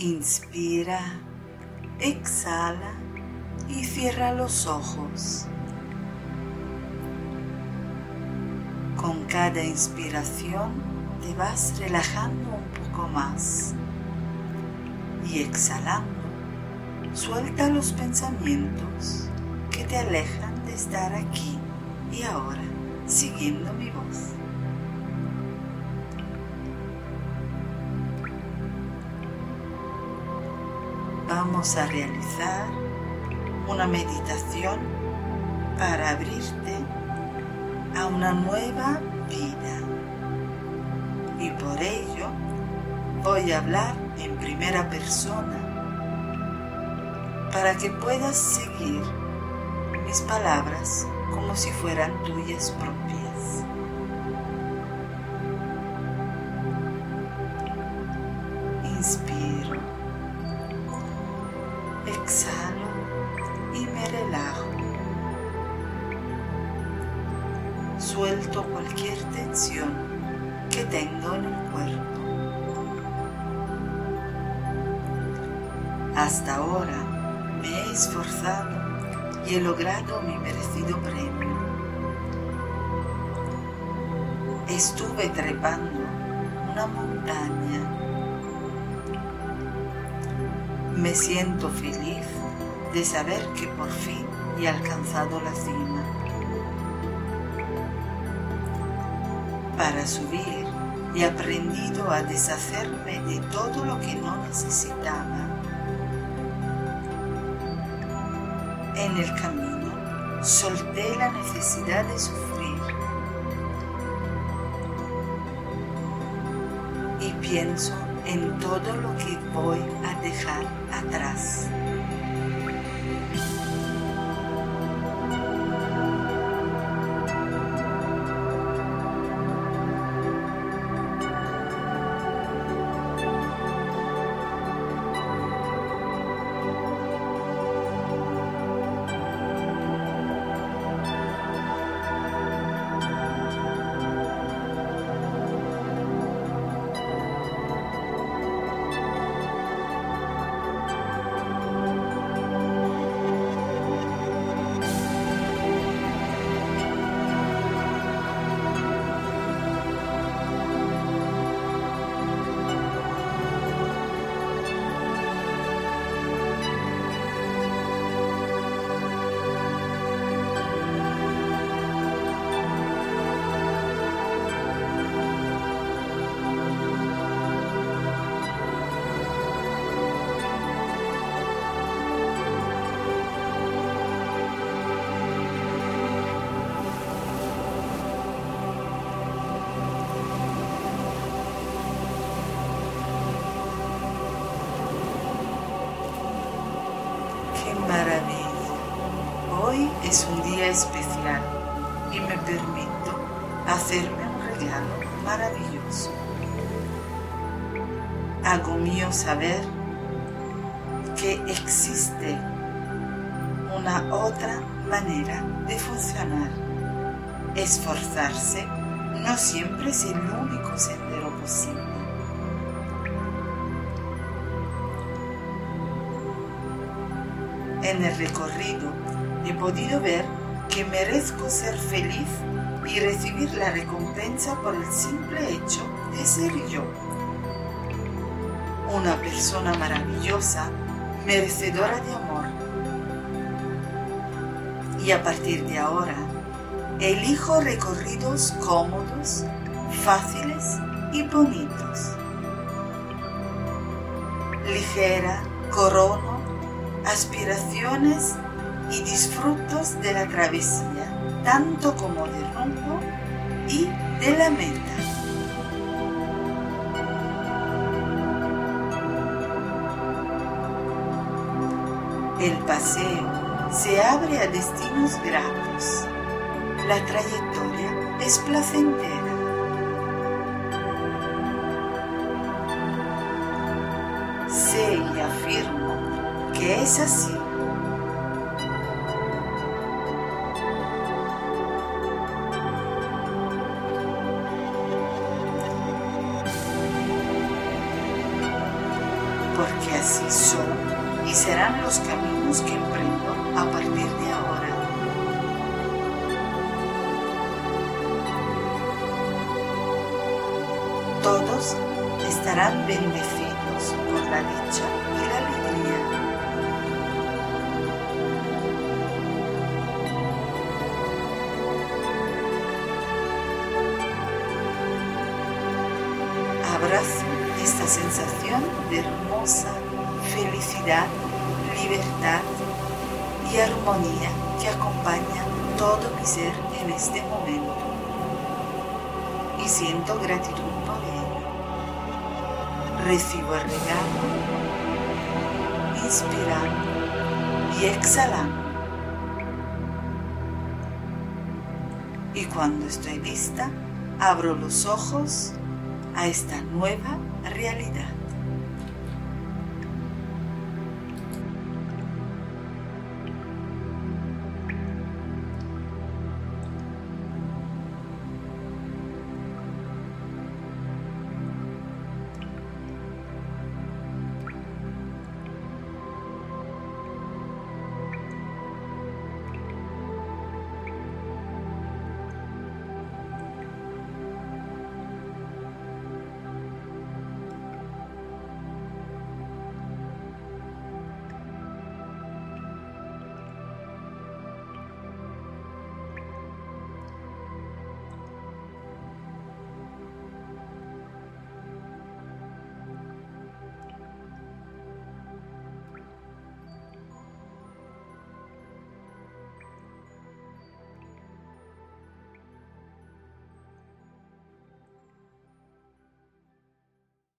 Inspira, exhala y cierra los ojos. Con cada inspiración te vas relajando un poco más y exhalando suelta los pensamientos que te alejan de estar aquí y ahora siguiendo mi voz. Vamos a realizar una meditación para abrirte a una nueva vida. Y por ello voy a hablar en primera persona para que puedas seguir mis palabras como si fueran tuyas propias. Suelto cualquier tensión que tengo en el cuerpo. Hasta ahora me he esforzado y he logrado mi merecido premio. Estuve trepando una montaña. Me siento feliz de saber que por fin he alcanzado la cima. Para subir. He aprendido a deshacerme de todo lo que no necesitaba. En el camino solté la necesidad de sufrir. Y pienso en todo lo que voy a dejar atrás. Hoy es un día especial y me permito hacerme un regalo maravilloso. Hago mío saber que existe una otra manera de funcionar. Esforzarse no siempre es el único En el recorrido he podido ver que merezco ser feliz y recibir la recompensa por el simple hecho de ser yo. Una persona maravillosa, merecedora de amor. Y a partir de ahora, elijo recorridos cómodos, fáciles y bonitos. Ligera, corono aspiraciones y disfrutos de la travesía, tanto como del rumbo y de la meta. El paseo se abre a destinos gratos. La trayectoria es placentera. Sé y afirmo que es así. porque así son y serán los caminos que emprendo a partir de ahora. Todos estarán bendecidos por la dicha y la alegría. Abrazo esta sensación de hermosa felicidad, libertad y armonía que acompaña todo mi ser en este momento. Y siento gratitud por ello. Recibo el regalo, inspirando y exhalando. Y cuando estoy lista, abro los ojos a esta nueva realidad.